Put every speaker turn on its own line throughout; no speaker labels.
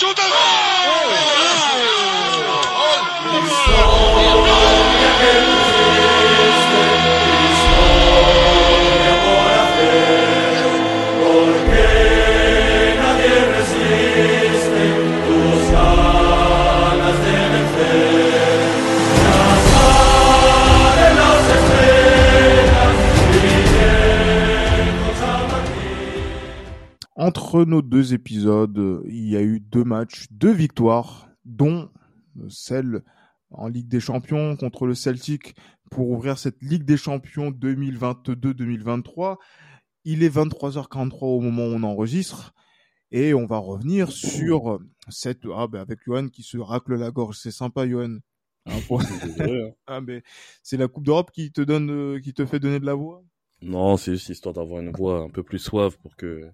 shoot us! Entre nos deux épisodes, il y a eu deux matchs, deux victoires, dont celle en Ligue des Champions contre le Celtic pour ouvrir cette Ligue des Champions 2022-2023. Il est 23h43 au moment où on enregistre et on va revenir sur cette ah ben avec Johan qui se racle la gorge, c'est sympa Johan. Hein, ah, mais c'est la Coupe d'Europe qui te donne euh, qui te fait donner de la voix?
Non, c'est juste histoire d'avoir une voix un peu plus suave pour que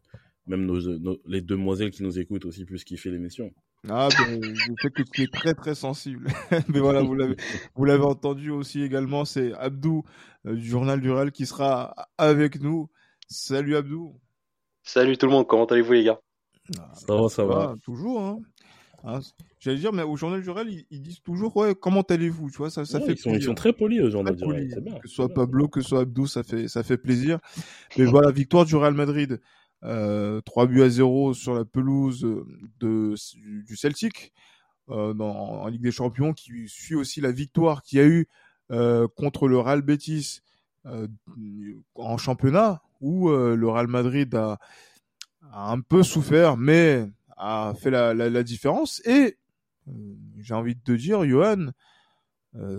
même nos, les demoiselles qui nous écoutent aussi puissent kiffer l'émission.
Ah, ben, je sais que tu es très très sensible. Mais voilà, vous l'avez, vous l'avez entendu aussi également, c'est Abdou euh, du Journal du Real qui sera avec nous. Salut Abdou.
Salut tout le monde, comment allez-vous les gars?
Ah, Ça va, ça va.
toujours, hein. hein. J'allais dire, mais au Journal du Real, ils, disent toujours, ouais, comment allez-vous Tu vois, ça, ça fait
ils sont, ils sont, très polis au Journal du Real.
que ce soit Pablo, que ce soit Abdou, ça fait, ça fait plaisir. Mais voilà, victoire du Real Madrid. Euh, 3 buts à 0 sur la pelouse de, du Celtic euh, dans, en Ligue des Champions, qui suit aussi la victoire qu'il y a eu euh, contre le Real Betis euh, en championnat, où euh, le Real Madrid a, un peu souffert, mais a fait la, la, différence. Et euh, j'ai envie de te dire, Johan,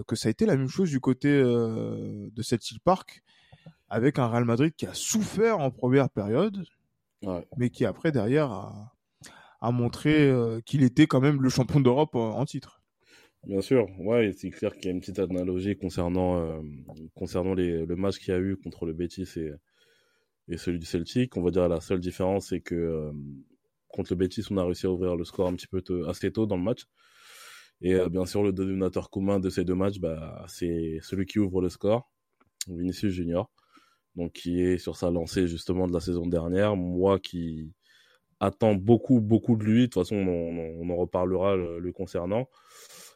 que ça a été la même chose du côté de Celtic Park, avec un Real Madrid qui a souffert en première période, mais qui après derrière a, a montré euh, qu'il était quand même le champion d'Europe en, titre.
Bien sûr, ouais, c'est clair qu'il y a une petite analogie concernant euh, concernant les, le match qu'il y a eu contre le Betis et, et celui du Celtic. On va dire la seule différence, c'est que euh, contre le Betis, on a réussi à ouvrir le score un petit peu assez tôt dans le match. Et bien sûr, le dénominateur commun de ces deux matchs, bah, c'est celui qui ouvre le score, Vinicius Junior donc qui est sur sa lancée justement de la saison dernière. Moi qui attends beaucoup, beaucoup de lui. De toute façon, on, en reparlera le, concernant.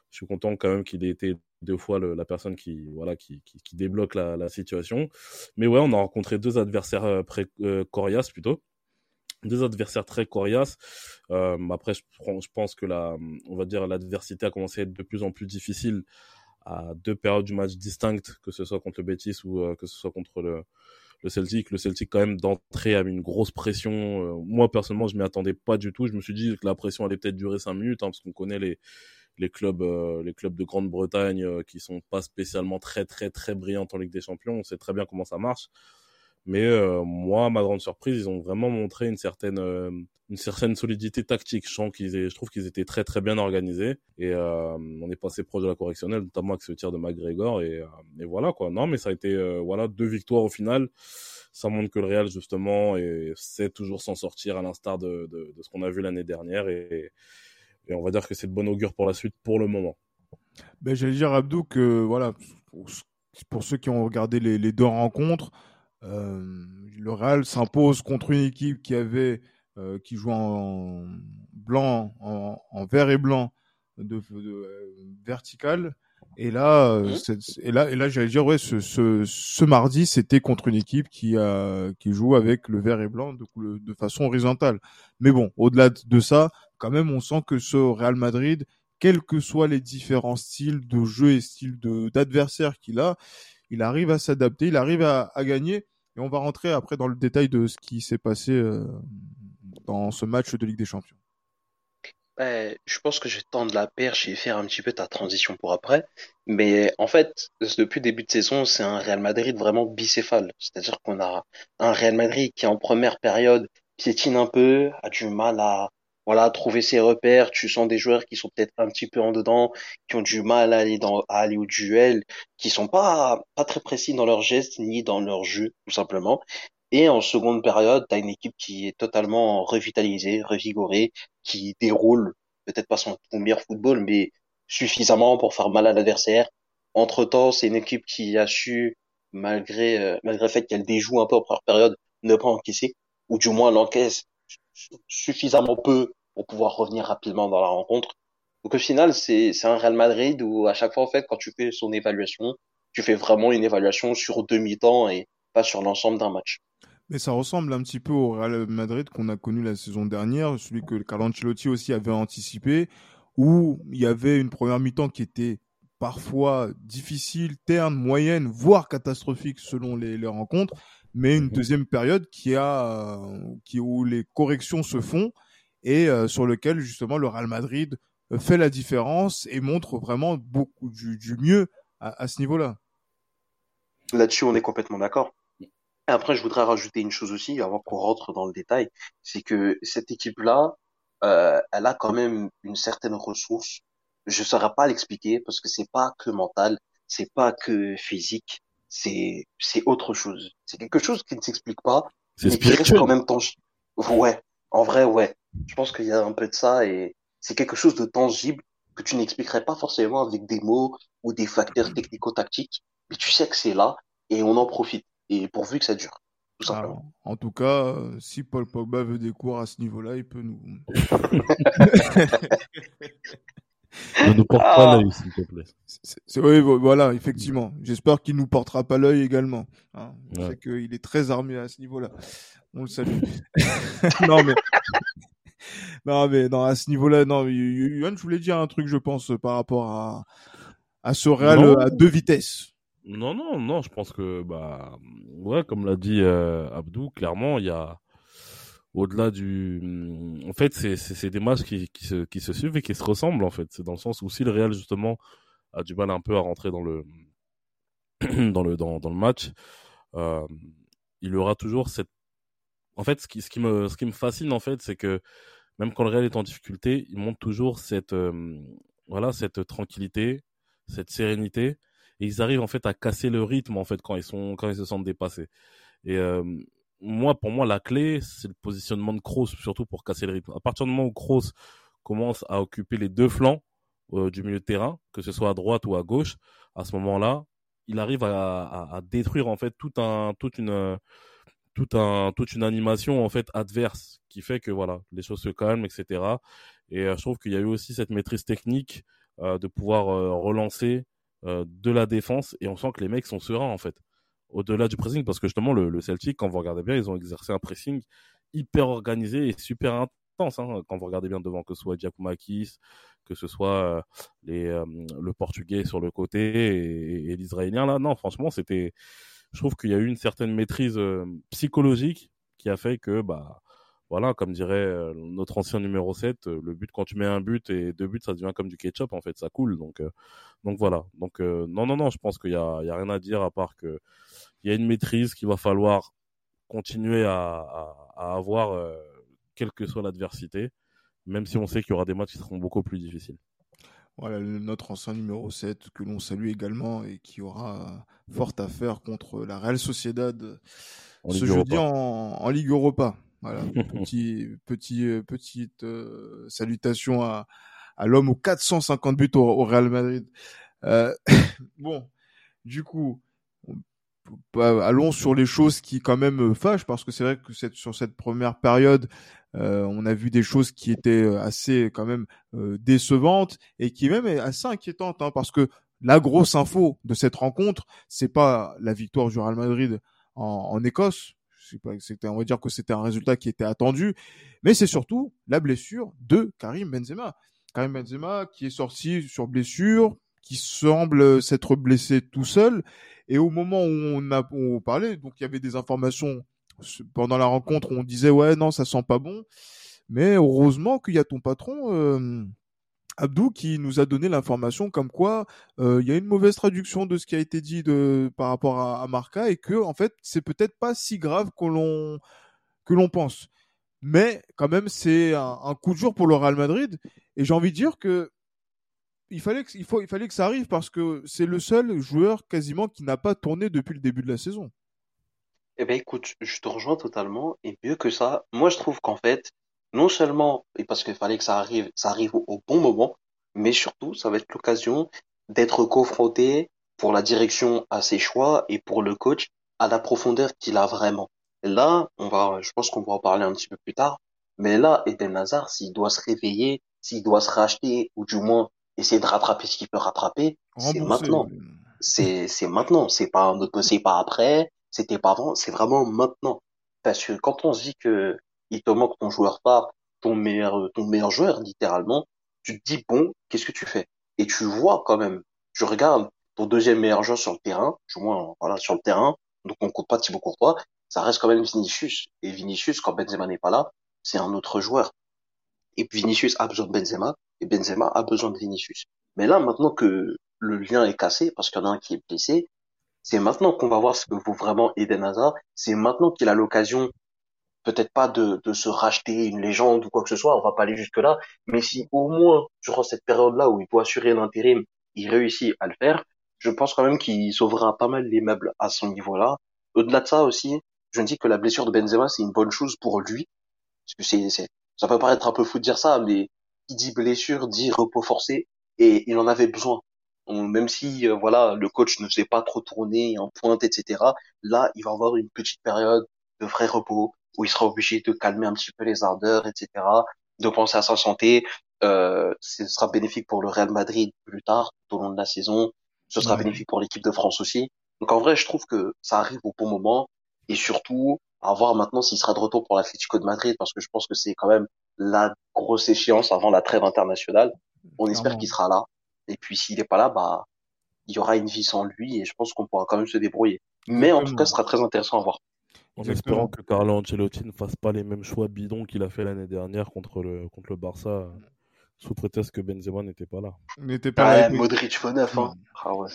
Je suis content quand même qu'il ait été deux fois la personne qui, voilà, qui, qui, débloque la, situation. Mais ouais, on a rencontré deux adversaires euh, pré, euh, coriaces plutôt. Deux adversaires très coriaces. Euh, après, je, je, pense que la, on va dire l'adversité a commencé à être de plus en plus difficile à deux périodes du match distinctes, que ce soit contre le Betis ou euh, que ce soit contre le, le Celtic. Le Celtic, quand même, d'entrée, a mis une grosse pression. Euh, moi, personnellement, je m'y attendais pas du tout. Je me suis dit que la pression allait peut-être durer cinq minutes, hein, parce qu'on connaît les, les clubs, euh, les clubs de Grande-Bretagne qui sont pas spécialement très, très, très brillants en Ligue des Champions. On sait très bien comment ça marche. Mais euh, moi, ma grande surprise, ils ont vraiment montré une certaine, euh, une certaine solidité tactique. Je, trouve qu'ils étaient très très bien organisés et euh, on est passé proche de la correctionnelle, notamment avec ce tir de McGregor et, et voilà quoi. Non, mais ça a été voilà deux victoires au final. Ça montre que le Real justement et sait toujours s'en sortir à l'instar de, de, de, ce qu'on a vu l'année dernière et, et on va dire que c'est de bon augure pour la suite pour le moment.
Ben, j'allais dire Abdou que voilà pour, ceux qui ont regardé les deux rencontres. Euh, le Real s'impose contre une équipe qui avait euh, qui joue en blanc, en, en, vert et blanc, de, de, euh, vertical. Et là, mmh. et là, et là, j'allais dire ouais, ce, ce, ce mardi, c'était contre une équipe qui a qui joue avec le vert et blanc de, de façon horizontale. Mais bon, au-delà de ça, quand même, on sent que ce Real Madrid, quels que soient les différents styles de jeu et styles d'adversaire qu'il a, il arrive à s'adapter, il arrive à, à gagner. Et on va rentrer après dans le détail de ce qui s'est passé euh, dans ce match de Ligue des Champions.
Ben, je pense que je vais tendre la perche et faire un petit peu ta transition pour après. Mais en fait, depuis le début de saison, c'est un Real Madrid vraiment bicéphale. C'est-à-dire qu'on a un Real Madrid qui en première période piétine un peu, a du mal à voilà, trouver ses repères. Tu sens des joueurs qui sont peut-être un petit peu en dedans, qui ont du mal à aller dans, à aller au duel, qui sont pas, pas très précis dans leurs gestes ni dans leur jeu, tout simplement. Et en seconde période, tu as une équipe qui est totalement revitalisée, revigorée, qui déroule peut-être pas son meilleur football, mais suffisamment pour faire mal à l'adversaire. Entre temps, c'est une équipe qui a su, malgré, euh, malgré le fait qu'elle déjoue un peu en première période, ne pas encaisser, ou du moins l'encaisse suffisamment peu pour pouvoir revenir rapidement dans la rencontre. Donc au final, c'est un Real Madrid où à chaque fois en fait quand tu fais son évaluation, tu fais vraiment une évaluation sur demi-temps et pas sur l'ensemble d'un match.
Mais ça ressemble un petit peu au Real Madrid qu'on a connu la saison dernière, celui que Carlo Ancelotti aussi avait anticipé, où il y avait une première mi-temps qui était parfois difficile, terne, moyenne, voire catastrophique selon les, les rencontres, mais une mhm. deuxième période qui a, qui où les corrections se font et euh, sur lequel justement le Real Madrid fait la différence et montre vraiment beaucoup du, du mieux à, à ce niveau-là.
Là-dessus, on est complètement d'accord. Après, je voudrais rajouter une chose aussi, avant qu'on rentre dans le détail, c'est que cette équipe-là, euh, elle a quand même une certaine ressource. Je ne saurais pas l'expliquer parce que c'est pas que mental, c'est pas que physique, c'est c'est autre chose. C'est quelque chose qui ne s'explique pas,
mais qui reste
quand même tangible. Ouais, en vrai, ouais. Je pense qu'il y a un peu de ça et c'est quelque chose de tangible que tu n'expliquerais pas forcément avec des mots ou des facteurs technico-tactiques, mais tu sais que c'est là et on en profite et pourvu que ça dure. Tout simplement.
en tout cas, euh, si Paul Pogba veut des cours à ce niveau-là, il peut nous.
ne nous porte pas ah. l'œil, s'il te plaît.
oui, voilà, effectivement. J'espère qu'il nous portera pas l'œil également. Hein. Ouais. qu'il est très armé à ce niveau-là. On le salue. non, mais. non, mais non, à ce niveau-là, non, Yohan, je voulais dire un truc, je pense, par rapport à, à ce Real à deux vitesses.
Non, non, non, je pense que, bah, ouais, comme l'a dit euh, Abdou, clairement, il y a, au-delà du, mm, en fait, c'est, des matchs qui, qui, se, qui se suivent et qui se ressemblent, en fait. C'est dans le sens où si le Real, justement, a du mal un peu à rentrer dans le, dans le, dans, dans le match, euh, il aura toujours cette, en fait, ce qui, ce qui me, ce qui me fascine, en fait, c'est que même quand le Real est en difficulté, il montre toujours cette, euh, voilà, cette tranquillité, cette sérénité et ils arrivent en fait à casser le rythme en fait quand ils sont quand ils se sentent dépassés. Et euh, moi, pour moi, la clé, c'est le positionnement de Kroos, surtout pour casser le rythme. À partir du moment où Kroos commence à occuper les deux flancs euh, du milieu de terrain, que ce soit à droite ou à gauche, à ce moment-là, il arrive à, à, à, détruire en fait tout un, toute une, tout un, toute une animation en fait adverse qui fait que voilà, les choses se calment, etc. Et euh, je trouve qu'il y a eu aussi cette maîtrise technique euh, de pouvoir euh, relancer euh, de la défense et on sent que les mecs sont sereins en fait au-delà du pressing parce que justement le, le, Celtic quand vous regardez bien ils ont exercé un pressing hyper organisé et super intense hein, quand vous regardez bien devant que ce soit Giacomakis que ce soit euh, euh, le portugais sur le côté et, l'israélien là non franchement c'était je trouve qu'il y a eu une certaine maîtrise psychologique qui a fait que bah voilà, comme dirait euh, notre ancien numéro 7, euh, le but quand tu mets un but et deux buts, ça devient comme du ketchup en fait, ça coule. Donc, euh, donc voilà. Donc non, non, non, je pense qu'il y a, il y a rien à dire à part que il y a une maîtrise qu'il va falloir continuer à, à, à avoir, quelle que soit l'adversité, même si on sait qu'il y aura des matchs qui seront beaucoup plus difficiles.
Voilà, notre ancien numéro 7 que l'on salue également et qui aura fort à faire contre la Real Sociedad ce jeudi en, en Ligue Europa. Voilà, petit, petit, euh, petite euh, salutation à, à l'homme aux 450 buts au, au Real Madrid. Euh, bon, du coup, allons sur les choses qui quand même fâchent parce que c'est vrai que cette, sur cette première période, euh, on a vu des choses qui étaient assez quand même euh, décevantes et qui même est assez inquiétantes hein, parce que la grosse info de cette rencontre, c'est pas la victoire du Real Madrid en, en Écosse, c'était, on va dire que c'était un résultat qui était attendu, mais c'est surtout la blessure de Karim Benzema. Karim Benzema qui est sorti sur blessure, qui semble s'être blessé tout seul, et au moment où on a on parlait, donc il y avait des informations pendant la rencontre, on disait ouais non ça sent pas bon, mais heureusement qu'il y a ton patron. Euh, Abdou qui nous a donné l'information comme quoi euh, il y a une mauvaise traduction de ce qui a été dit par rapport à, Marca et que en fait c'est peut-être pas si grave que l'on que l'on pense. Mais quand même c'est un, coup de jour pour le Real Madrid et j'ai envie de dire que il fallait que, il faut, il fallait que ça arrive parce que c'est le seul joueur quasiment qui n'a pas tourné depuis le début de la saison.
Eh ben écoute, je te rejoins totalement et mieux que ça, moi je trouve qu'en fait non seulement et parce qu'il fallait que ça arrive, ça arrive au, bon moment, mais surtout, ça va être l'occasion d'être confronté pour la direction à ses choix et pour le coach à la profondeur qu'il a vraiment. Là, on va, je pense qu'on va en parler un petit peu plus tard, Mais là, Eden Hazard, s'il doit se réveiller, s'il doit se racheter, ou du moins essayer de rattraper ce qu'il peut rattraper, c'est maintenant. C'est, c'est maintenant. C'est pas, c'est pas après, c'était pas avant, c'est vraiment maintenant. Parce que quand on se dit que il te manque ton joueur phare, ton meilleur, ton meilleur joueur, littéralement, tu te dis, bon, qu'est-ce que tu fais? Et tu vois quand même, je regarde ton deuxième meilleur joueur sur le terrain, du moins, voilà, sur le terrain, donc on compte pas Thibaut Courtois, ça reste quand même Vinicius. Et Vinicius, quand Benzema n'est pas là, c'est un autre joueur. Et Vinicius a besoin de Benzema, et Benzema a besoin de Vinicius. Mais là, maintenant que le lien est cassé, parce qu'il y en a un qui est blessé, c'est maintenant qu'on va voir ce que vaut vraiment Eden Hazard. C'est maintenant qu'il a l'occasion, peut-être pas de, de se racheter une légende ou quoi que ce soit, on va pas aller jusque là, mais si au moins, durant cette période-là où il doit assurer l'intérim, il réussit à le faire, je pense quand même qu'il sauvera pas mal les meubles à son niveau-là. Au-delà de ça aussi, je me dis que la blessure de Benzema, c'est une bonne chose pour lui. Parce que c'est, c'est, ça peut paraître un peu fou de dire ça, mais qui dit blessure dit repos forcé, et il en avait besoin même si euh, voilà le coach ne sait pas trop tourner en pointe, etc. Là, il va avoir une petite période de vrai repos où il sera obligé de calmer un petit peu les ardeurs, etc. De penser à sa santé. Euh, ce sera bénéfique pour le Real Madrid plus tard, tout au long de la saison. Ce sera bénéfique pour l'équipe de France aussi. Donc en vrai, je trouve que ça arrive au bon moment et surtout à voir maintenant s'il sera de retour pour l'Atlético de Madrid parce que je pense que c'est quand même la grosse échéance avant la trêve internationale. On espère qu'il sera là. Et puis s'il n'est pas là, bah il y aura une vie sans lui et je pense qu'on pourra quand même se débrouiller. Mais en tout cas, ce sera très intéressant à voir.
En espérant que Carlo Ancelotti ne fasse pas les mêmes choix bidons qu'il a fait l'année dernière contre le, contre le Barça, sous prétexte que Benzema n'était pas là.
N'était pas là. Modric faux neuf. Hein. Ah ouais.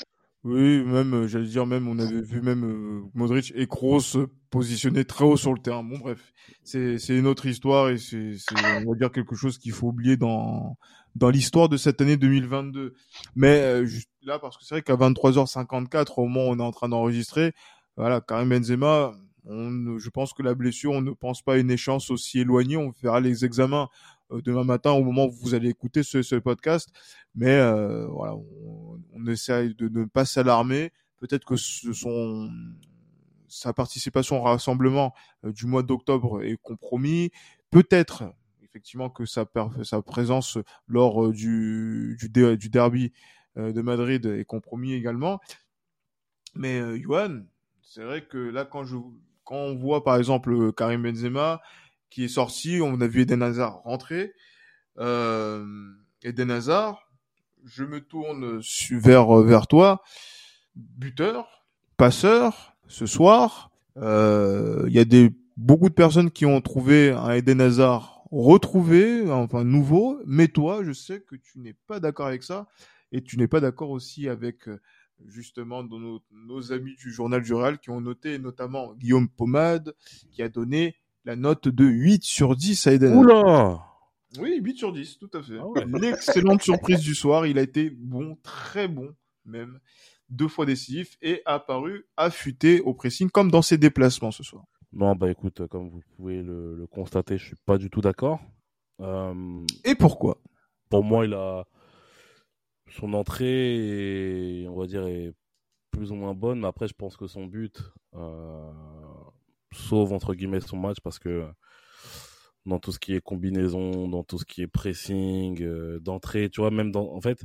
Oui, même, euh, j'allais dire, même, on avait vu même euh, Modric et Kroos se positionner très haut sur le terrain. Bon, bref, c'est une autre histoire et c'est, on va dire, quelque chose qu'il faut oublier dans, dans l'histoire de cette année 2022. Mais euh, juste là, parce que c'est vrai qu'à 23h54, au moment où on est en train d'enregistrer, voilà, Karim Benzema, on, je pense que la blessure, on ne pense pas à une échéance aussi éloignée. On fera les examens euh, demain matin au moment où vous allez écouter ce, ce podcast. Mais euh, voilà, on, on, essaie de ne pas s'alarmer. Peut-être que ce sont sa participation au rassemblement euh, du mois d'octobre est compromis. Peut-être effectivement que sa, sa présence lors du, du, du derby de Madrid est compromis également. Mais euh, c'est vrai que là, quand, je, quand on voit par exemple Karim Benzema, qui est sorti. On a vu Eden Hazard rentrer. Euh, Eden Hazard, je me tourne vers, vers toi. Buteur, passeur, ce soir. Il euh, y a des, beaucoup de personnes qui ont trouvé un Eden Hazard retrouvé, enfin nouveau. Mais toi, je sais que tu n'es pas d'accord avec ça. Et tu n'es pas d'accord aussi avec justement nos, nos, amis du journal du Real qui ont noté notamment Guillaume Pomade qui a donné la note de 8 sur 10 à Eden.
Oula
Oui, 8 sur 10, tout à fait. Ah L'excellente surprise du soir, il a été bon, très bon même, deux fois décisif et apparu affûté au pressing comme dans ses déplacements ce soir.
Non, bah écoute, comme vous pouvez le, constater, je suis pas du tout d'accord.
Euh, et pourquoi?
Pour moi, il a son entrée, on va dire, est plus ou moins bonne, mais après, je pense que son but, euh, sauve entre guillemets son match parce que dans tout ce qui est combinaison, dans tout ce qui est pressing, euh, d'entrée, tu vois, même dans, en fait.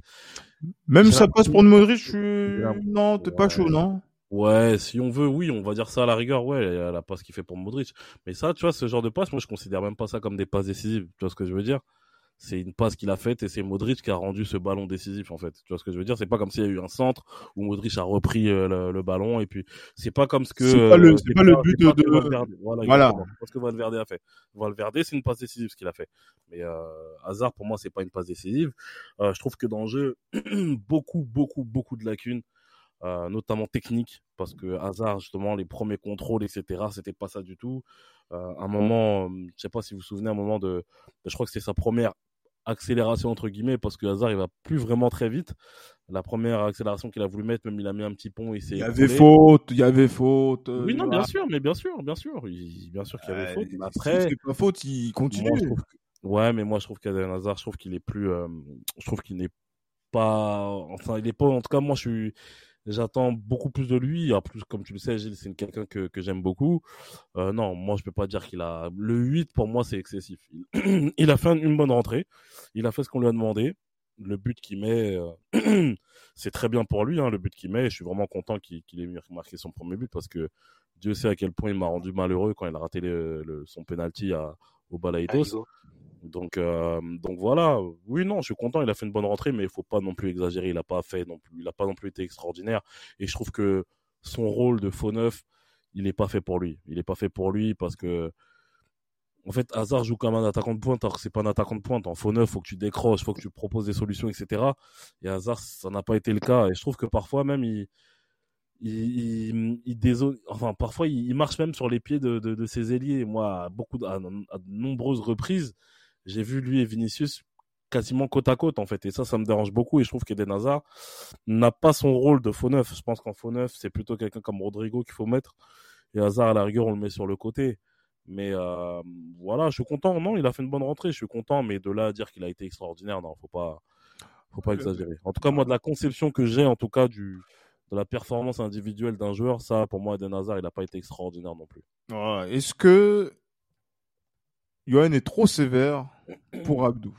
Même ça passe pour Modric, je non, t'es pas chaud, non?
Ouais, si on veut, oui, on va dire ça à la rigueur, ouais, la passe qu'il fait pour Modric. Mais ça, tu vois, ce genre de passe, moi, je considère même pas ça comme des passes décisives. Tu vois ce que je veux dire? C'est une passe qu'il a faite et c'est Modric qui a rendu ce ballon décisif en fait. Tu vois ce que je veux dire? C'est pas comme s'il y a eu un centre où Modric a repris euh, le, ballon et puis c'est pas comme ce que
c'est pas le, c'est pas, le but de,
voilà, voilà. ce que Valverde a fait. Valverde c'est une passe décisive ce qu'il a fait. Mais euh, Hazard pour moi c'est pas une passe décisive. Euh, je trouve que dans le jeu beaucoup beaucoup beaucoup de lacunes. Euh, notamment techniques, parce que Hazard, justement, les premiers contrôles, etc., c'était pas ça du tout. Euh, un moment, je sais pas si vous vous souvenez, un moment de, je crois que c'était sa première accélération entre guillemets parce que Hazard il va plus vraiment très vite. La première accélération qu'il a voulu mettre, même il a mis un petit pont, il.
Il y avait faute, il y avait faute.
Euh, oui non bien sûr, mais bien sûr, bien sûr, bien sûr qu'il y avait faute.
Après, pas faute, il continue.
Ouais, mais moi je trouve qu'Aden Hazard, je trouve qu'il est plus, euh, je trouve qu'il n'est pas, enfin il est pas, en tout cas moi je suis, J'attends beaucoup plus de lui. En plus, comme tu le sais, Gilles, c'est quelqu'un que, que j'aime beaucoup. Euh, non, moi, je peux pas dire qu'il a. Le 8, pour moi, c'est excessif. Il... a fait une bonne rentrée. Il a fait ce qu'on lui a demandé. Le but qu'il met, euh, c'est très bien pour lui, hein, le but qu'il met. Je suis vraiment content qu'il ait marqué son premier but parce que Dieu sait à quel point il m'a rendu malheureux quand il a raté le, son penalty à, au Balaitos. Donc, euh, donc voilà. Oui, non, je suis content. Il a fait une bonne rentrée, mais il faut pas non plus exagérer. Il a pas fait non plus, il a pas non plus été extraordinaire. Et je trouve que son rôle de faux neuf, il n'est pas fait pour lui. Il n'est pas fait pour lui parce que, en fait, Hazard joue comme un attaquant de pointe, alors que c'est pas un attaquant de pointe. En faux neuf, faut que tu décroches, faut que tu proposes des solutions, etc. Et Hazard, ça n'a pas été le cas. Et je trouve que parfois même, il, il, il, enfin parfois il, marche même sur les pieds de, de, de ses ailiers. Moi, beaucoup, à de nombreuses reprises, j'ai vu lui et Vinicius quasiment côte à côte en fait. Et ça ça me dérange beaucoup et je trouve qu'Eden Hazard n'a pas son rôle de faux neuf. Je pense qu'en faux neuf c'est plutôt quelqu'un comme Rodrigo qu'il faut mettre. Et Hazard à la rigueur on le met sur le côté. Mais euh, voilà je suis content. Non il a fait une bonne rentrée je suis content. Mais de là à dire qu'il a été extraordinaire non faut pas faut pas exagérer. En tout cas moi de la conception que j'ai en tout cas du de la performance individuelle d'un joueur ça pour moi Eden Hazard il n'a pas été extraordinaire non plus.
Est-ce que Johan est trop sévère pour Abdou.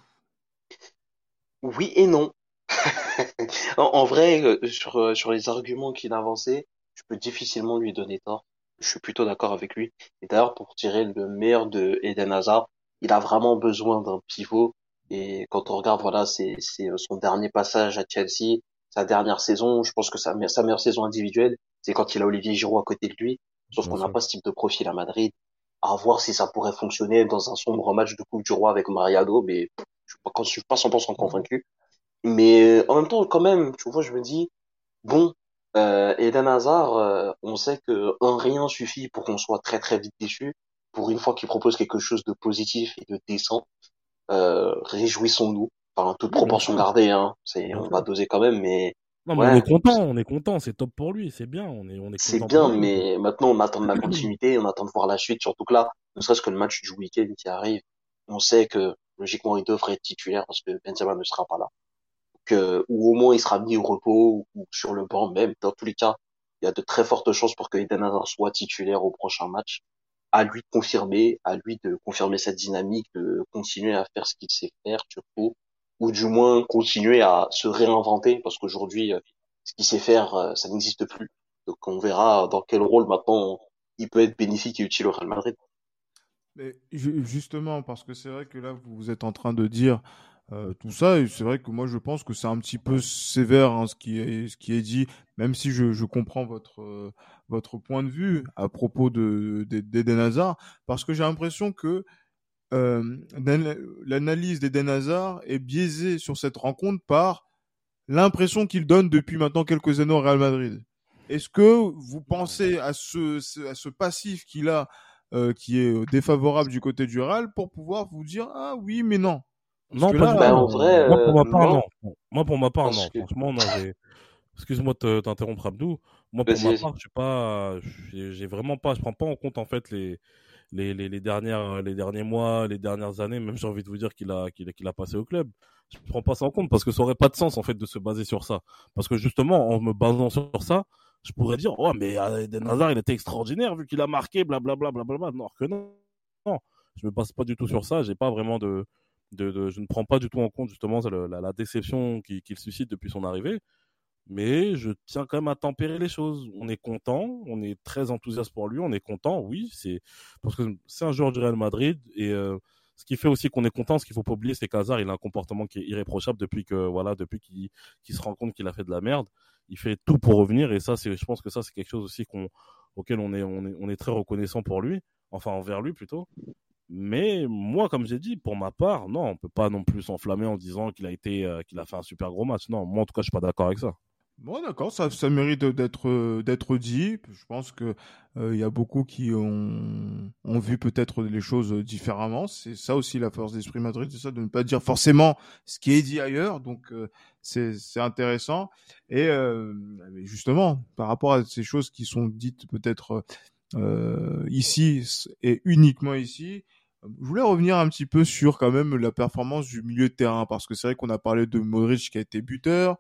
Oui et non. en, vrai, euh, sur, euh, sur les arguments qu'il a avancés, je peux difficilement lui donner tort. Je suis plutôt d'accord avec lui. Et d'ailleurs, pour tirer le meilleur de Eden Hazard, il a vraiment besoin d'un pivot. Et quand on regarde, voilà, c'est euh, son dernier passage à Chelsea, sa dernière saison. Je pense que sa, sa meilleure saison individuelle, c'est quand il a Olivier Giroud à côté de lui. Sauf qu'on n'a pas ce type de profil à Madrid à voir si ça pourrait fonctionner dans un sombre match de Coupe du Roi avec Mariano, mais je ne suis pas 100% convaincu. Mais en même temps, quand même, tu vois, je me dis, bon, euh, Eden Hazard, euh, on sait que un rien suffit pour qu'on soit très très vite déçu. Pour une fois qu'il propose quelque chose de positif et de décent, euh, réjouissons-nous. Enfin, toute proportion gardée, hein. C'est, on va doser quand même, mais
non, mais on est content, on est content, c'est top pour lui, c'est bien, on est, on est
C'est bien, mais maintenant on attend de la continuité, on attend de voir la suite, surtout que là, ne serait-ce que le match du week-end qui arrive, on sait que logiquement il devrait être titulaire parce que Benzema ne sera pas là. Que, ou au moins il sera mis au repos ou, sur le banc même. Dans tous les cas, il y a de très fortes chances pour que Eden Hazard soit titulaire au prochain match. À lui de confirmer, à lui de confirmer cette dynamique, de continuer à faire ce qu'il sait faire, surtout ou du moins continuer à se réinventer parce qu'aujourd'hui, euh, ce qu'il sait faire, euh, ça n'existe plus. Donc on verra dans quel rôle maintenant il peut être bénéfique et utile au Real Madrid.
Mais justement, parce que c'est vrai que là, vous êtes en train de dire euh, tout ça, et c'est vrai que moi, je pense que c'est un petit peu sévère hein, ce, qui est, ce qui est dit, même si je, je comprends votre, votre point de vue à propos de, d'Eden Hazard, parce que j'ai l'impression que euh, l'analyse d'Eden Hazard est biaisée sur cette rencontre par l'impression qu'il donne depuis maintenant quelques années au Real Madrid. Est-ce que vous pensez à ce, à ce passif qu'il a, euh, qui est défavorable du côté du Real, pour pouvoir vous dire ah oui mais non.
non, pas
bah, en vrai,
moi pour ma part non. Moi pour ma part non. Franchement, non. Excuse-moi de t'interrompre Abdou. Moi pour ma part, je suis pas, j'ai vraiment pas, je prends pas en compte en fait les les, les, dernières, les derniers mois, les dernières années, même j'ai envie de vous dire qu'il a, qu'il qu'il a passé au club. Je ne prends pas ça en compte parce que ça aurait pas de sens en fait de se baser sur ça. Parce que justement, en me basant sur ça, je pourrais dire, oh mais euh, Eden Hazard, il était extraordinaire vu qu'il a marqué, blablabla, blablabla. Non, que non. Non, je me base pas du tout sur ça. J'ai pas vraiment de, de, je ne prends pas du tout en compte justement la, la, déception qu'il suscite depuis son arrivée mais je tiens quand même à tempérer les choses. On est content, on est très enthousiaste pour lui, on est content, oui, c'est parce que c'est un joueur du Real Madrid et euh, ce qui fait aussi qu'on est content, ce qu'il faut pas oublier, c'est qu'Hazard, il a un comportement qui est irréprochable depuis que voilà, depuis qu'il se rend compte qu'il a fait de la merde. Il fait tout pour revenir et ça, c'est, je pense que ça, c'est quelque chose aussi auquel on est très reconnaissant pour lui, enfin envers lui plutôt. Mais moi, comme j'ai dit, pour ma part, non, on peut pas non plus s'enflammer en disant qu'il a été, euh, qu'il a fait un super gros match. Non, moi en tout cas, je suis pas d'accord avec ça.
Bon, d'accord, ça, ça mérite d'être d'être dit. Je pense que il y a beaucoup qui ont, ont vu peut-être les choses différemment. C'est ça aussi la force d'esprit Madrid, c'est ça de ne pas dire forcément ce qui est dit ailleurs. Donc c'est c'est intéressant. Et justement, par rapport à ces choses qui sont dites peut-être ici et uniquement ici, je voulais revenir un petit peu sur quand même la performance du milieu de terrain parce que c'est vrai qu'on a parlé de Modric qui a été buteur.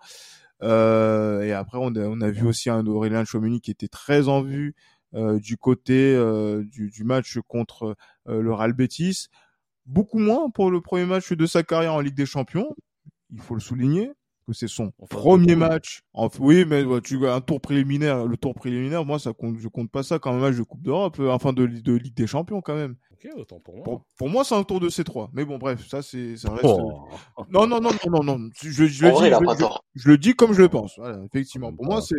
Euh, et après, on a, on a vu aussi un Aurélien Chouameni qui était très en vue euh, du côté euh, du, du, match contre le Real Betis. Beaucoup moins pour le premier match de sa carrière en Ligue des Champions, il faut le souligner que c'est son premier match. En... Oui, mais tu un tour préliminaire, le tour préliminaire, moi ça compte, je compte pas ça comme un match de Coupe d'Europe, enfin de, de Ligue des Champions quand même.
Ok, autant pour moi.
Pour, moi, c'est un tour de C3. Mais bon, bref, ça c'est, ça reste. Oh. Non, non, non, non, non, non. Je, je, je, le, dis, je, le dis comme je le pense. Voilà, effectivement. Pour moi, c'est,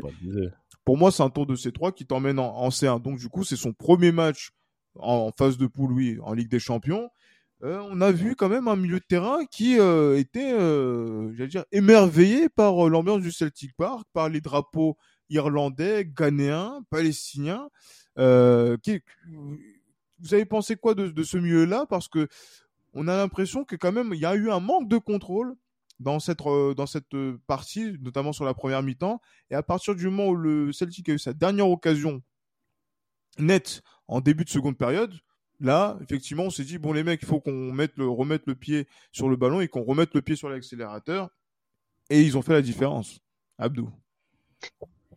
pour moi, c'est un tour de C3 qui t'emmène en, en, C1. Donc du coup, c'est son premier match en, phase de poule, oui, en Ligue des Champions. Euh, on a vu quand même un milieu de terrain qui euh, était, euh, j'allais dire, émerveillé par l'ambiance du Celtic Park, par les drapeaux irlandais, ghanéens, palestiniens. Qui, vous avez pensé quoi de, ce milieu-là? Parce que on a l'impression que quand même il y a eu un manque de contrôle dans cette dans cette partie, notamment sur la première mi-temps. Et à partir du moment où le Celtic a eu sa dernière occasion nette en début de seconde période, Là, effectivement, on s'est dit, bon, les mecs, il faut qu'on le, remette le pied sur le ballon et qu'on remette le pied sur l'accélérateur. Et ils ont fait la différence. Abdou.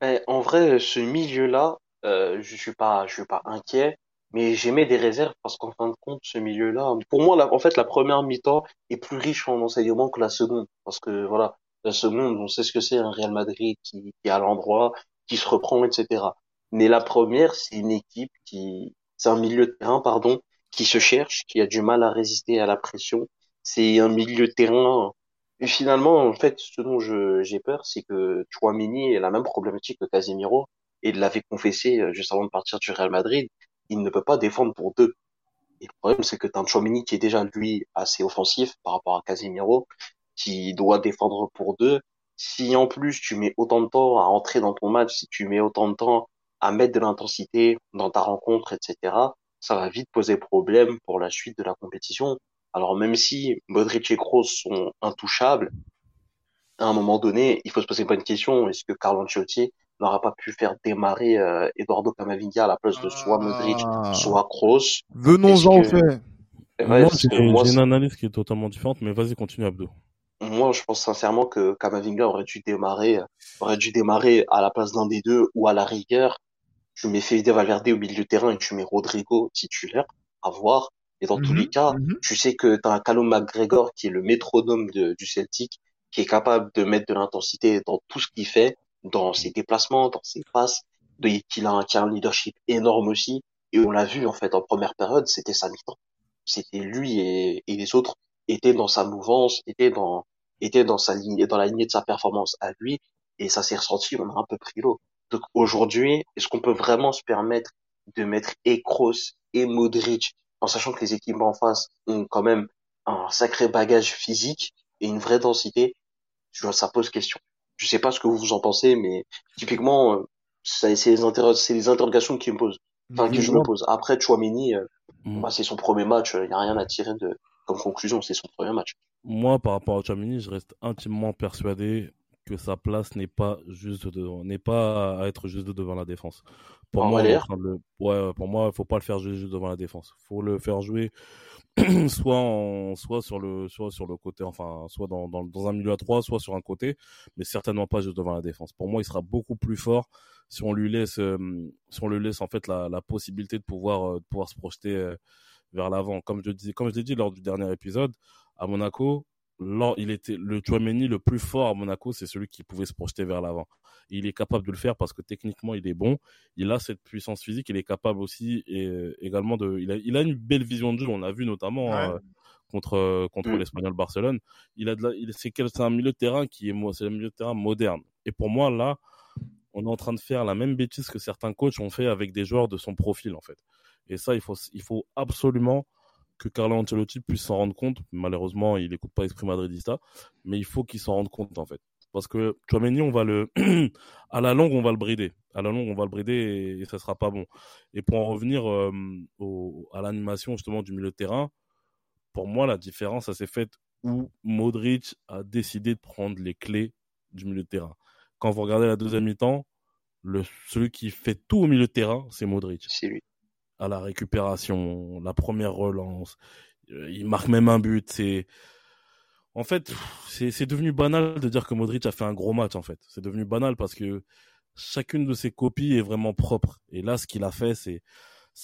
Eh, en vrai, ce milieu-là, euh, je suis suis pas inquiet, mais j'aimais des réserves parce qu'en fin de compte, ce milieu-là, pour moi, en fait, la première mi-temps est plus riche en enseignement que la seconde, parce que voilà, la seconde, on sait ce que c'est un Real Madrid qui, est à l'endroit, qui se reprend, etc. Mais la première, c'est une équipe qui, c'est un milieu de terrain, pardon, qui se cherche, qui a du mal à résister à la pression. C'est un milieu de terrain. Et finalement, en fait, ce dont j'ai peur, c'est que Chouamini est la même problématique que Casemiro. Et l'avait confessé euh, juste avant de partir du Real Madrid. Il ne peut pas défendre pour deux. Et le problème, c'est que t'as un qui est déjà, lui, assez offensif par rapport à Casemiro, qui doit défendre pour deux. Si en plus tu mets autant de temps à entrer dans ton match, si tu mets autant de temps à mettre de l'intensité dans ta rencontre, etc., ça va vite poser problème pour la suite de la compétition. Alors même si Modric et Kroos sont intouchables, à un moment donné, il faut se poser une question. Est-ce que Carlo Ancelotti n'aura pas pu faire démarrer euh, Eduardo Camavinga à la place de soit Modric, ah. soit Kroos
Venons-en au fait.
moi, j'ai une analyse qui est totalement différente, mais vas-y, continue Abdo.
Moi, je pense sincèrement que Camavinga aurait dû démarrer, aurait dû démarrer à la place d'un des deux ou à la rigueur tu mets Fede Valverde au milieu de terrain et tu mets Rodrigo titulaire, à voir. Et dans tous mhm, les cas, mhm. tu sais que tu as un Callum McGregor qui est le métronome du Celtic, qui est capable de mettre de l'intensité dans tout ce qu'il fait, dans ses déplacements, dans ses passes, qu'il a, qui a un leadership énorme aussi. Et on l'a vu en fait en première période, c'était sa mi-temps. C'était lui et, et, les autres étaient dans sa mouvance, étaient dans étaient dans sa ligne, dans la lignée de sa performance à lui. Et ça s'est ressenti, on a un peu pris l'eau. Donc aujourd'hui, est-ce qu'on peut vraiment se permettre de mettre Ekros et Modric, en sachant que les équipes en face ont quand même un sacré bagage physique et une vraie densité? Ça pose question. Je sais pas ce que vous en pensez, mais typiquement, euh, c'est les, les interrogations qui me posent. Enfin, que je me pose. Après, Chouameni, euh, mm. bah, c'est son premier match. Il n'y a rien à tirer de, comme conclusion. C'est son premier match.
Moi, par rapport à Chouameni, je reste intimement persuadé que sa place n'est pas juste n'est pas à être juste devant la défense. Pour moi, ouais, pour moi, faut pas le faire juste devant la défense. Faut le faire jouer soit en, soit sur le soit sur le côté, enfin soit dans, dans, dans un milieu à trois, soit sur un côté, mais certainement pas juste devant la défense. Pour moi, il sera beaucoup plus fort si on lui laisse euh, si on lui laisse en fait la, la possibilité de pouvoir euh, de pouvoir se projeter euh, vers l'avant. Comme je dis comme je l'ai dit lors du dernier épisode, à Monaco, il était le Chouameni le plus fort à Monaco, c'est celui qui pouvait se projeter vers l'avant. Il est capable de le faire parce que techniquement il est bon, il a cette puissance physique, il est capable aussi et également de, il a, il a une belle vision de jeu. On a vu notamment euh, contre contre mm. l'Espagnol Barcelone. Il a de la, il c'est un milieu de terrain qui est c'est un milieu de terrain moderne. Et pour moi là, on est en train de faire la même bêtise que certains coachs ont fait avec des joueurs de son profil en fait. Et ça il faut il faut absolument que Carlo Ancelotti puisse s'en rendre compte. Malheureusement, il n'écoute pas Esprit Madridista, mais il faut qu'il s'en rende compte en fait. Parce que Chouameni, on va le, à la longue, on va le brider. À la longue, on va le brider et, ça sera pas bon. Et pour en revenir euh, à l'animation justement du milieu de terrain, pour moi, la différence, ça s'est faite où Modric a décidé de prendre les clés du milieu de terrain. Quand vous regardez la deuxième mi-temps, celui qui fait tout au milieu de terrain, c'est Modric.
C'est lui
à la récupération, la première relance. Euh, il marque même un but. C'est en fait, c'est devenu banal de dire que Modric a fait un gros match, en fait. C'est devenu banal parce que chacune de ses copies est vraiment propre. Et là, ce qu'il a fait, c'est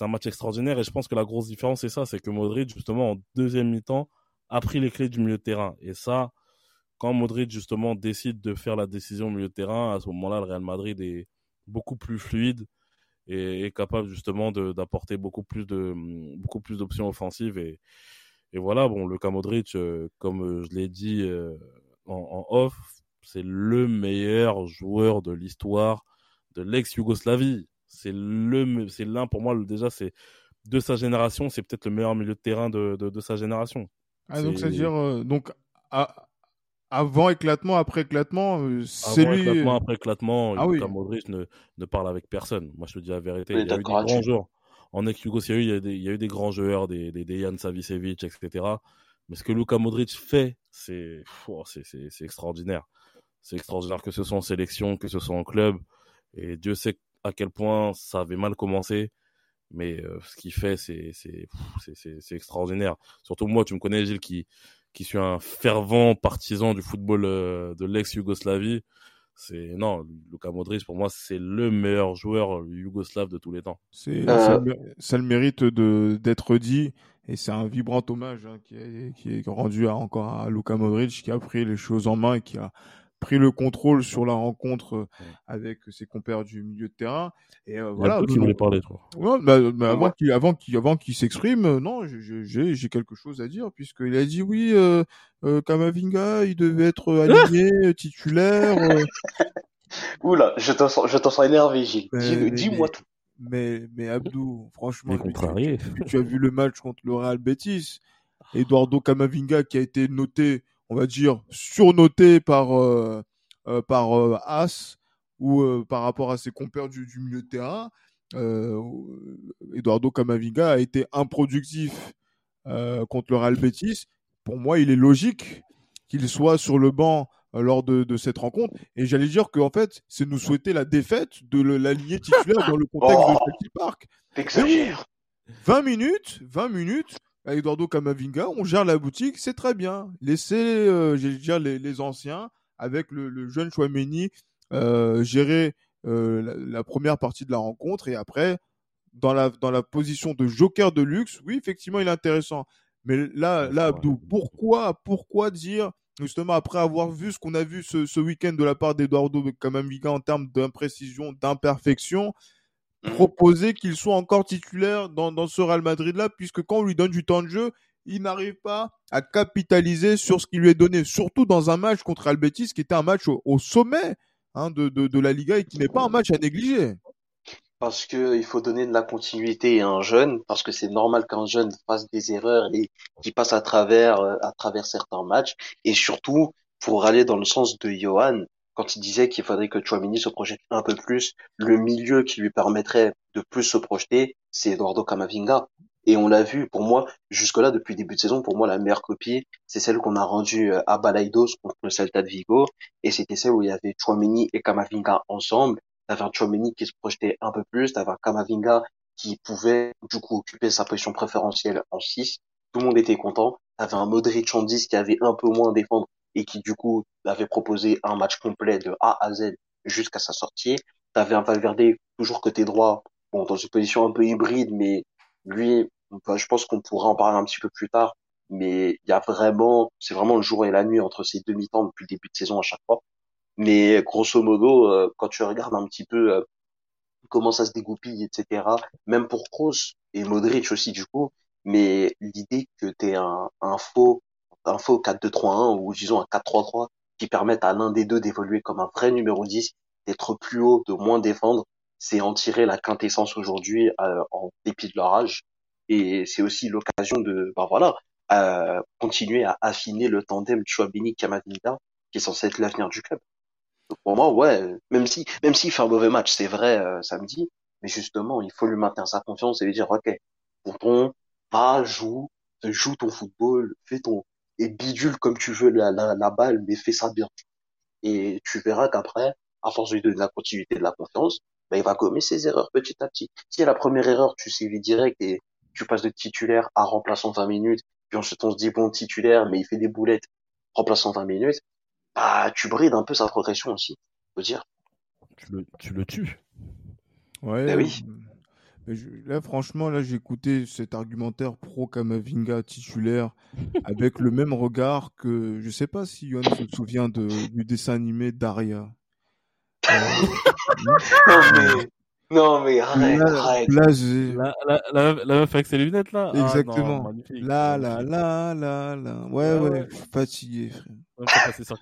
un match extraordinaire. Et je pense que la grosse différence, c'est ça, c'est que Modric, justement, en deuxième mi-temps, a pris les clés du milieu de terrain. Et ça, quand Modric, justement, décide de faire la décision au milieu de terrain, à ce moment-là, le Real Madrid est beaucoup plus fluide et est capable, justement, d'apporter beaucoup plus de beaucoup plus d'options offensives. Et, et voilà, bon, Luka Modric, euh, comme je l'ai dit euh, en, en off, c'est le meilleur joueur de l'histoire de l'ex-Yougoslavie. C'est le, c'est l'un pour moi déjà c'est de sa génération, c'est peut-être le meilleur milieu de terrain de, de, sa génération.
Ah, donc c'est-à-dire euh, donc avant éclatement, après éclatement, euh, c'est lui.
Éclatement, après éclatement, ah, Modric ne, ne parle avec personne. Moi je te dis la vérité, il y a eu des grands joueurs. En ex-Yougoslavie, il, y a il y a eu des grands joueurs, des, des Dejan Savicevic, etc. Mais ce que Luka Modric fait, c'est, c'est extraordinaire c'est extraordinaire que ce soit en sélection, que ce soit en club. Et Dieu sait à quel point ça avait mal commencé. Mais euh, ce qu'il fait, c'est, c'est, extraordinaire. Surtout moi, tu me connais, Gilles, qui, qui suis un fervent partisan du football euh, de l'ex-Yougoslavie. C'est non, Luka Modric pour moi c'est le meilleur joueur yougoslave de tous les temps.
C'est euh. ça, le mérite de d'être dit et c'est un vibrant hommage hein, qui, est, qui est rendu à, encore à Luka Modric qui a pris les choses en main et qui a pris le contrôle sur la rencontre euh, avec ses compères du milieu de terrain. Et euh, voilà.
Qui voulait parler, toi.
Ouais, bah, bah, avant qu'il avant qu'il avant qu'il s'exprime, euh, non, j'ai j'ai quelque chose à dire puisqu'il a dit oui, euh, Kamavinga, il devait être aligné, titulaire.
Oula, je te sens je te sens énervé, Gilles. Dis-moi tout.
Mais mais Abdou, franchement, tu, tu, as vu le match contre le Real Betis. Eduardo Camavinga qui a été noté on va dire, surnoté par, euh, euh, par euh, As ou par rapport à ses compères du, milieu de terrain. Eduardo Camavinga a été improductif contre le Real Betis. Pour moi, il est logique qu'il soit sur le banc lors de, cette rencontre. Et j'allais dire qu'en fait, c'est nous souhaiter la défaite de l'allié titulaire dans le contexte de Chelsea Park. 20 minutes, 20 minutes, Eduardo Camavinga, on gère la boutique, c'est très bien. Laissez, euh, dire, les, anciens, avec le, jeune Chouameni, euh, gérer euh, la, première partie de la rencontre et après, dans la, dans la position de joker de luxe, oui, effectivement, il est intéressant. Mais là, là, Abdou, pourquoi, pourquoi dire, justement, après avoir vu ce qu'on a vu ce, ce week-end de la part d'Eduardo Camavinga en termes d'imprécision, d'imperfection. Proposer qu'il soit encore titulaire dans, dans ce Real Madrid-là, puisque quand on lui donne du temps de jeu, il n'arrive pas à capitaliser sur ce qui lui est donné, surtout dans un match contre Real Betis, qui était un match au, sommet hein, de, de, de, la Liga et qui n'est pas un match à négliger.
Parce qu'il faut donner de la continuité à un jeune, parce que c'est normal qu'un jeune fasse des erreurs et qu'il passe à travers, euh, à travers certains matchs. Et surtout, pour aller dans le sens de Johan, quand il disait qu'il faudrait que Chouamini se projette un peu plus, le milieu qui lui permettrait de plus se projeter, c'est Eduardo Camavinga. Et on l'a vu, pour moi, jusque-là, depuis début de saison, pour moi, la meilleure copie, c'est celle qu'on a rendue à Balaidos contre le Celta de Vigo. Et c'était celle où il y avait Chouamini et Camavinga ensemble. T'avais un qui se projetait un peu plus, t'avais un Camavinga qui pouvait, du coup, occuper sa position préférentielle en 6. Tout le monde était content. T'avais un Modric en 10 qui avait un peu moins à défendre et qui du coup avait proposé un match complet de A à Z jusqu'à sa sortie. T'avais un Valverde toujours côté droit, bon dans une position un peu hybride, mais lui, je pense qu'on pourra en parler un petit peu plus tard. Mais il y a vraiment, c'est vraiment le jour et la nuit entre ces deux mi-temps depuis le début de saison à chaque fois. Mais grosso modo, euh, quand tu regardes un petit peu euh, comment ça se dégoupille, etc. Même pour Kroos et Modric aussi du coup. Mais l'idée que tu un, un faux un faux 4-2-3-1 ou disons un 4-3-3 qui permettent à l'un des deux d'évoluer comme un vrai numéro 10, d'être plus haut, de moins défendre, c'est en tirer la quintessence aujourd'hui euh, en dépit de leur âge. Et c'est aussi l'occasion de, ben voilà, euh, continuer à affiner le tandem Chouabini-Kamavinga qui est censé être l'avenir du club. pour moi, ouais, même si, même s'il fait un mauvais match, c'est vrai euh, samedi, mais justement, il faut lui maintenir sa confiance et lui dire, ok, ton va, joue, joue ton football, fais ton, et bidule comme tu veux la, la, la balle, mais fais ça bien. Et tu verras qu'après, à force de lui donner la continuité de la confiance, ben, il va commettre ses erreurs petit à petit. Si à la première erreur, tu suivis direct et tu passes de titulaire à remplaçant 20 minutes, puis ensuite on se dit bon titulaire, mais il fait des boulettes, remplaçant 20 minutes, bah, tu brides un peu sa progression aussi, faut dire.
Tu le, tu le tues.
Ouais.
Bah oui.
Mais je- là, franchement, là, j'ai écouté cet argumentaire pro Kamavinga titulaire avec le même regard que je sais pas si Yohan se souvient de, du dessin animé Daria. Euh,
Non, mais, non, mais arrête,
là,
arrête.
blasé.
La, la, la, meuf- la meuf avec ses lunettes là? Ah, non,
Exactement.
magnifique,
Là, là,
magnifique.
là, là, là. Ouais,
Ouais,
ouais,
ouais.
je suis fatigué, frère.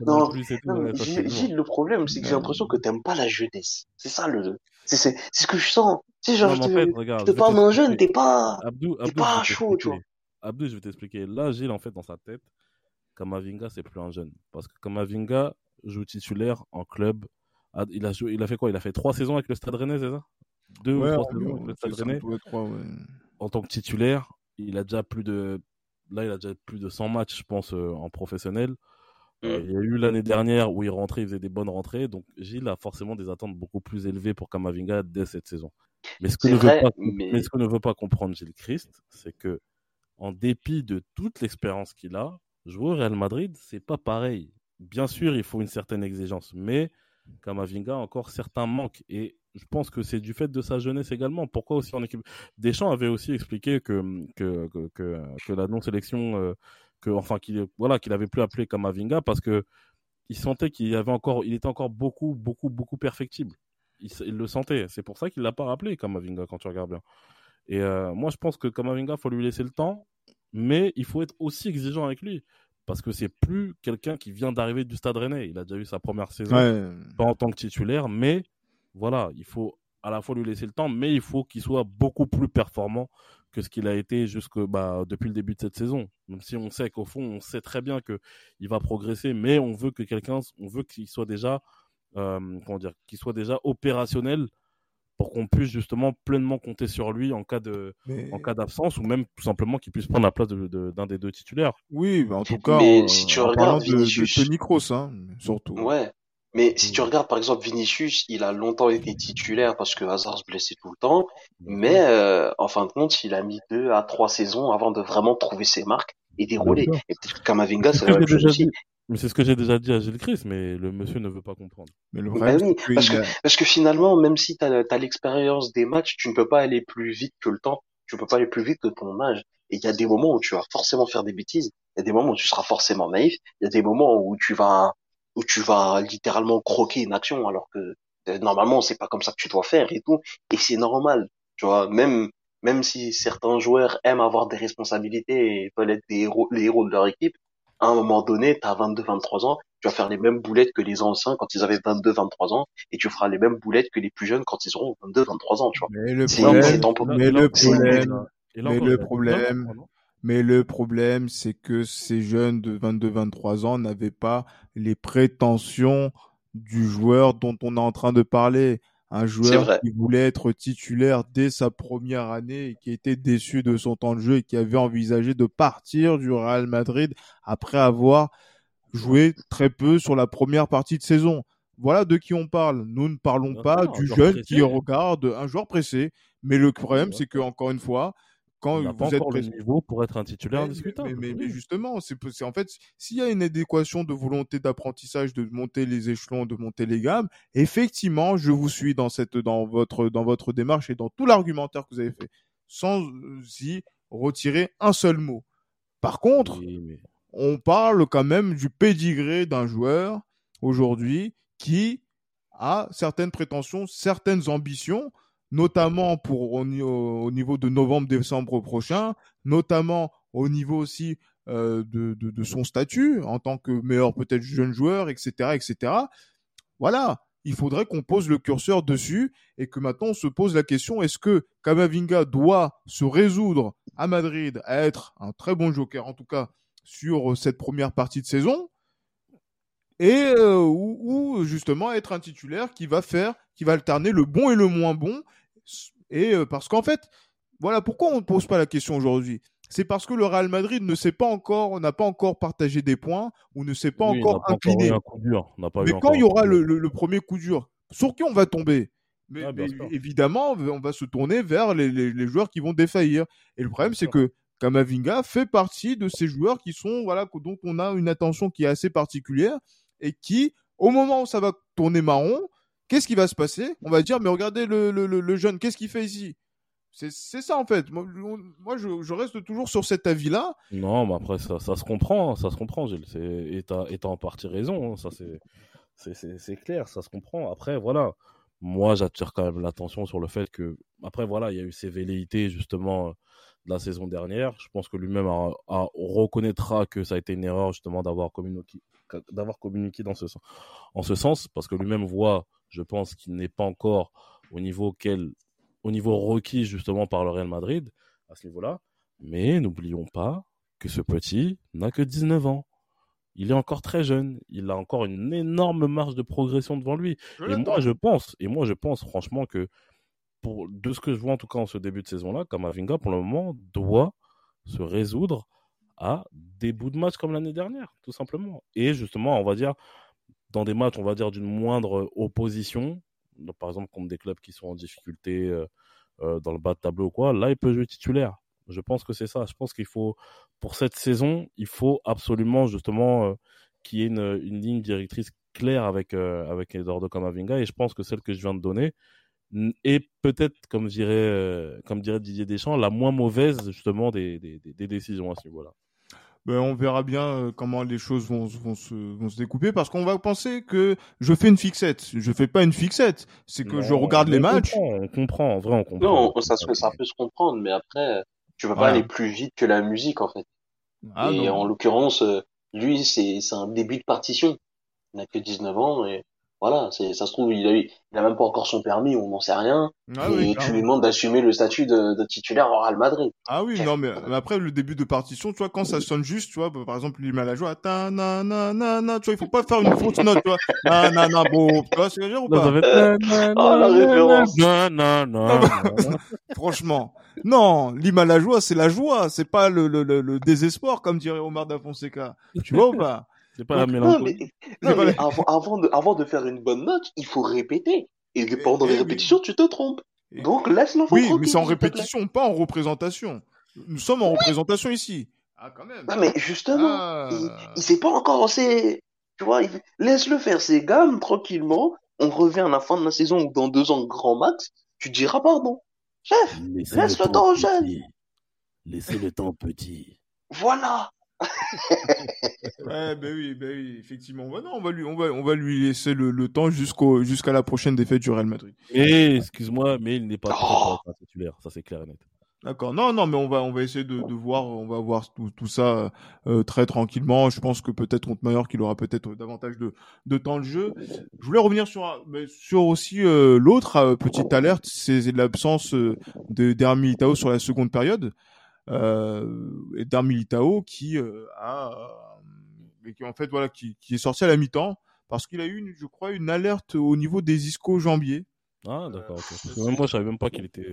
Non, Non, Gilles, le problème, c'est que j'ai l'impression que t'aimes pas la jeunesse. C'est ça le, c'est, c'est, c'est ce que je sens. Tu sais, genre,
Non,
je
en
te,
fait,
je
regarde,
te
je vais
parle d'un jeune, t'es pas,
Abdou,
pas
je vais
chaud, tu vois.
t'expliquer. Abdou, je vais t'expliquer. Là, Gilles, en fait, dans sa tête, Kamavinga, c'est plus un jeune. Parce que Kamavinga joue titulaire en club. Ah, Il a, joué, il a fait quoi? Il a fait trois saisons avec le Stade Rennais, c'est ça? Deux
Ouais,
ou trois saisons avec le Stade Rennais.
deux, trois, ouais.
En tant que titulaire, il a déjà plus de. Là, il a déjà plus de 100 matchs, je pense, euh, en professionnel. Euh, il y a eu l'année dernière où il rentrait, il faisait des bonnes rentrées. Donc, Gilles a forcément des attentes beaucoup plus élevées pour Kamavinga dès cette saison. Mais ce que, ne,
vrai,
veut pas,
mais-
mais ce que ne veut pas comprendre Gilles Christ, c'est que, en dépit de toute l'expérience qu'il a, jouer au Real Madrid, c'est pas pareil. Bien sûr, il faut une certaine exigence, mais Kamavinga a encore certains manques. Et je pense que c'est du fait de sa jeunesse également. Pourquoi aussi en équipe? Deschamps avait aussi expliqué que, que, que, que, que la non-sélection, euh, que, enfin, qu'il voilà, qu'il avait plus appelé Kamavinga parce que il sentait qu'il avait encore, il était encore beaucoup, beaucoup, beaucoup perfectible. Il, le sentait. C'est pour ça qu'il l'a pas rappelé Kamavinga quand tu regardes bien. Et euh, moi, je pense que Kamavinga, faut lui laisser le temps, mais il faut être aussi exigeant avec lui parce que c'est plus quelqu'un qui vient d'arriver du Stade Rennais. Il a déjà eu sa première saison
Ouais.
pas en tant que titulaire, mais voilà, il faut à la fois lui laisser le temps, mais il faut qu'il soit beaucoup plus performant que ce qu'il a été jusque bah, depuis le début de cette saison. Même si on sait qu'au fond, on sait très bien que il va progresser, mais on veut que quelqu'un, on veut qu'il soit déjà, comment dire, qu'il soit déjà opérationnel pour qu'on puisse justement pleinement compter sur lui en cas de,
Mais-
en cas d'absence ou même tout simplement qu'il puisse prendre la place de- de- d'un des deux titulaires.
Oui, bah, en tout cas,
Mais
en,
si tu
en
regardes
de,
Vinicius-
Tony Kroos, hein, surtout.
Ouais. Mais si
Mm.
tu regardes, par exemple, Vinicius, il a longtemps été titulaire parce que Hazard se blessait tout le temps. Mais, euh, en fin de compte, il a mis deux à trois saisons avant de vraiment trouver ses marques et dérouler.
Bien sûr.
Et peut-être que Kamavinga,
C'est
la même chose aussi.
Mais c'est ce que j'ai déjà dit à Gilles Christ, mais le monsieur ne veut pas comprendre.
Mais le
Bah oui, parce que, parce que finalement, même si tu as, l'expérience des matchs, tu ne peux pas aller plus vite que le temps. Tu peux pas aller plus vite que ton âge. Et il y a des moments où tu vas forcément faire des bêtises. Il y a des moments où tu seras forcément naïf. Il y a des moments où tu vas, où tu vas littéralement croquer une action alors que euh, normalement c'est pas comme ça que tu dois faire et tout. Et c'est normal. Tu vois, même, même si certains joueurs aiment avoir des responsabilités et veulent être des héros, les héros de leur équipe, à un moment donné, tu as 22, 23 ans, tu vas faire les mêmes boulettes que les anciens quand ils avaient 22, 23 ans, et tu feras les mêmes boulettes que les plus jeunes quand ils auront 22, 23 ans, tu vois.
mais le problème, mais le problème,
là
mais le problème-
non, non,
mais le problème, c'est que ces jeunes de 22-23 ans n'avaient pas les prétentions du joueur dont on est en train de parler. Un joueur qui voulait être titulaire dès sa première année et qui était déçu de son temps de jeu et qui avait envisagé de partir du Real Madrid après avoir joué très peu sur la première partie de saison. Voilà de qui on parle. Nous ne parlons pas du jeune
pressé.
qui regarde un joueur pressé. Mais le problème, c'est que encore une fois, quand
Il n'a pas
vous êtes
encore le niveau pour être un titulaire
mais,
indiscutable.
mais, mais- justement, c'est en fait, s'il y a une adéquation de volonté d'apprentissage, de monter les échelons, de monter les gammes, effectivement, je vous suis dans cette, dans votre, dans votre démarche et dans tout l'argumentaire que vous avez fait, sans euh, y retirer un seul mot. Par contre,
Oui, mais-
on parle quand même du pédigré d'un joueur aujourd'hui qui a certaines prétentions, certaines ambitions, notamment pour au, au- au niveau de novembre-décembre prochain, notamment au niveau aussi euh, de, de, de son statut en tant que meilleur peut-être jeune joueur, etc., etc. Voilà, il faudrait qu'on pose le curseur dessus et que maintenant on se pose la question est-ce que Kamavinga doit se résoudre à Madrid à être un très bon joker, en tout cas sur cette première partie de saison, et euh, ou, ou, justement être un titulaire qui va faire, qui va alterner le bon et le moins bon, et euh, parce qu'en fait, voilà pourquoi on ne pose pas la question aujourd'hui. C'est parce que le Real Madrid ne sait pas encore, n'a pas encore partagé des points ou ne s'est pas
Oui,
encore
pas
incliné.
eu un coup dur. Pas
Mais quand il y aura le,
dur.
le- le premier coup dur, sur qui on va tomber? Mais,
Ah,
mais évidemment, on va se tourner vers les, les- les joueurs qui vont défaillir. Et le problème, c'est que Kamavinga fait partie de ces joueurs qui sont, voilà, dont on a une attention qui est assez particulière et qui, au moment où ça va tourner marron, qu'est-ce qui va se passer? On va dire, mais regardez le, le, le, jeune, qu'est-ce qu'il fait ici? C'est ça en fait. Moi, je, reste toujours sur cet avis-là.
Non, mais après, ça, ça se comprend, ça se comprend, Gilles. Et t'as en partie raison, hein. ça c'est clair, ça se comprend. Après, voilà, moi j'attire quand même l'attention sur le fait que, après, voilà, il y a eu ces velléités justement de la saison dernière. Je pense que lui-même reconnaîtra que ça a été une erreur justement d'avoir communiqué, d'avoir communiqué dans ce, en ce sens, parce que lui-même voit, je pense, qu'il n'est pas encore au niveau au niveau requis justement par le Real Madrid à ce niveau-là. Mais n'oublions pas que ce petit n'a que 19 ans. Il est encore très jeune. Il a encore une énorme marge de progression devant lui. et moi, je pense, et moi, je pense franchement que pour, de ce que je vois en tout cas en ce début de saison-là, Kamavinga, pour le moment, doit se résoudre à des bouts de match comme l'année dernière, tout simplement. Et justement, on va dire, dans des matchs, on va dire, d'une moindre opposition, par exemple contre des clubs qui sont en difficulté euh, euh, dans le bas de tableau ou quoi, là, il peut jouer titulaire. Je pense que c'est ça. Je pense qu'il faut, pour cette saison, il faut absolument justement euh, qu'il y ait une, ligne directrice claire avec, avec Eduardo Camavinga. Et je pense que celle que je viens de donner, et peut-être, comme dirait, euh, comme dirait Didier Deschamps, la moins mauvaise justement des, des décisions à ce niveau-là.
Ben, on verra bien euh, comment les choses vont, vont, se, vont se découper parce qu'on va penser que je fais une fixette. Je fais pas une fixette. C'est que je regarde les matchs.
on comprend, en vrai, on comprend.
Non, ça, ça peut se comprendre, mais après, tu vas pas aller plus vite que la musique, en fait. Ah, et en l'occurrence, euh, lui, c'est un début de partition. Il n'a que 19 ans et voilà, c'est, ça se trouve, il a, il a même pas encore son permis, on n'en sait rien. Ah et tu lui demandes d'assumer le statut de, de, titulaire au Real Madrid.
Ah oui, non, mais, après, le début de partition, tu vois, quand ça sonne juste, tu vois, par exemple, il met la joie, ta na na na na, tu vois, il faut pas faire une fausse note, tu vois, na na na, bon, tu vois ce que je veux dire ou pas?
oh, la référence.
Na na na.
Franchement. Non, l'hymne la joie, c'est la joie, c'est pas le, le, le, le désespoir, comme dirait Omar da Fonseca. Tu vois ou pas?
C'est pas la mélancolie.
avant, de, avant de faire une bonne note, il faut répéter. Et pendant les répétitions, tu te trompes. Donc laisse l'enfant
Oui, mais c'est en répétition, pas en représentation. Nous sommes en représentation ici.
Ah, quand même. Ah, mais justement, ah. il, il sait pas encore assez. Tu vois, laisse-le faire ses gammes tranquillement. On revient à la fin de la saison ou dans deux ans, grand max. Tu diras pardon. Chef, laisse le, temps aux jeunes.
Laissez le temps petit.
Voilà
ouais, ben oui, ben oui, effectivement. non, on va lui, on va, on va lui laisser le, le temps jusqu'au, jusqu'à la prochaine défaite du Real Madrid.
Mais, excuse-moi, mais il n'est pas oh titulaire, ça c'est clair et net.
D'accord. Non, non, mais on va, on va essayer de, de voir, on va voir tout, tout ça euh, très tranquillement. Je pense que peut-être contre Mayor qu'il aura peut-être davantage de, de temps de jeu. Je voulais revenir sur, sur aussi euh, l'autre euh, petite alerte, c'est l'absence de Dermi sur la seconde période euh, d'un Militao qui euh, a euh, qui en fait voilà qui, qui est sorti à la mi-temps parce qu'il a eu une, je crois une alerte au niveau des ischio-jambiers.
Ah d'accord. Même moi je savais même pas qu'il était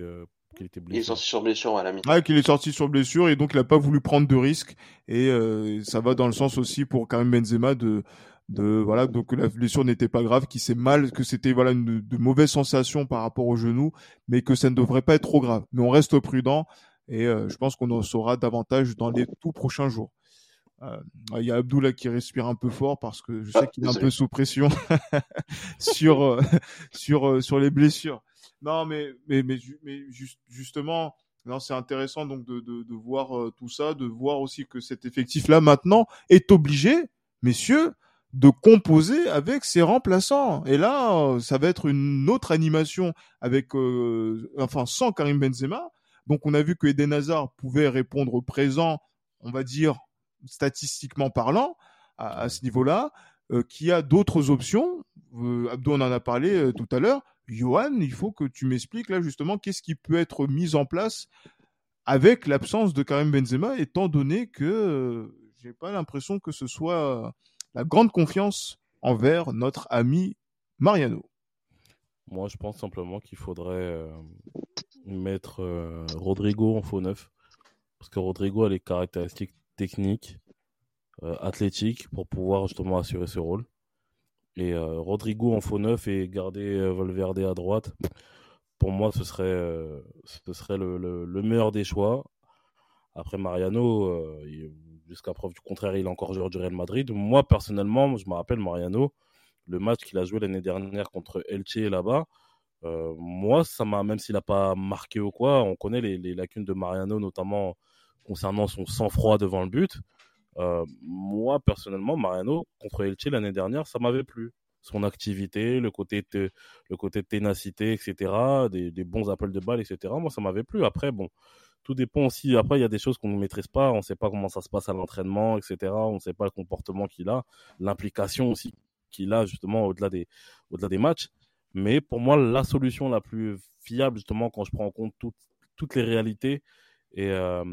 qu'il était blessé.
Il est sorti sur blessure à la mi-temps.
Ouais, qu'il est sorti sur blessure et donc il a pas voulu prendre de risques et euh, ça va dans le sens aussi pour Karim Benzema de de voilà donc la blessure n'était pas grave, qu'il s'est mal, que c'était voilà une de mauvaises sensations par rapport au genou, mais que ça ne devrait pas être trop grave. Mais on reste prudent et euh, je pense qu'on en saura davantage dans les tout prochains jours. Euh, il y a Abdullah qui respire un peu fort parce que je sais ah, qu'il est un peu sous pression sur euh, sur sur les blessures. Non, mais mais mais, mais justement, non, c'est intéressant donc de, de, de voir tout ça, de voir aussi que cet effectif-là maintenant est obligé, messieurs, de composer avec ses remplaçants. Et là, ça va être une autre animation avec, euh, enfin, sans Karim Benzema, donc on a vu que Eden Hazard pouvait répondre présent, on va dire statistiquement parlant, à, ce niveau-là, euh, qui a d'autres options. Euh, Abdo en a parlé euh, tout à l'heure. Johan, il faut que tu m'expliques là justement qu'est-ce qui peut être mis en place avec l'absence de Karim Benzema, étant donné que euh, j'ai pas l'impression que ce soit la grande confiance envers notre ami Mariano.
Moi, je pense simplement qu'il faudrait mettre euh, Rodrigo en faux neuf. Parce que Rodrigo a les caractéristiques techniques, euh, athlétiques, pour pouvoir justement assurer ce rôle. Et euh, Rodrigo en faux neuf et garder Valverde à droite, pour moi, ce serait, le, le, meilleur des choix. Après Mariano, jusqu'à preuve du contraire, il est encore joueur du Real Madrid. Moi, personnellement, je me rappelle Mariano, le match qu'il a joué l'année dernière contre Elche là-bas. Moi, ça m'a, même s'il n'a pas marqué ou quoi, on connaît les, lacunes de Mariano, notamment concernant son sang-froid devant le but. moi, personnellement, Mariano, contre Elche l'année dernière, ça m'avait plu son activité, le côté, le côté ténacité, etc., des, des, bons appels de balles, etc. Moi, ça m'avait plu. Après, bon, tout dépend aussi. Après, il y a des choses qu'on ne maîtrise pas. On ne sait pas comment ça se passe à l'entraînement, etc. On ne sait pas le comportement qu'il a, l'implication aussi qu'il a, justement, au-delà des, au-delà des matchs. Mais pour moi, la solution la plus fiable, justement, quand je prends en compte toutes les réalités et, euh,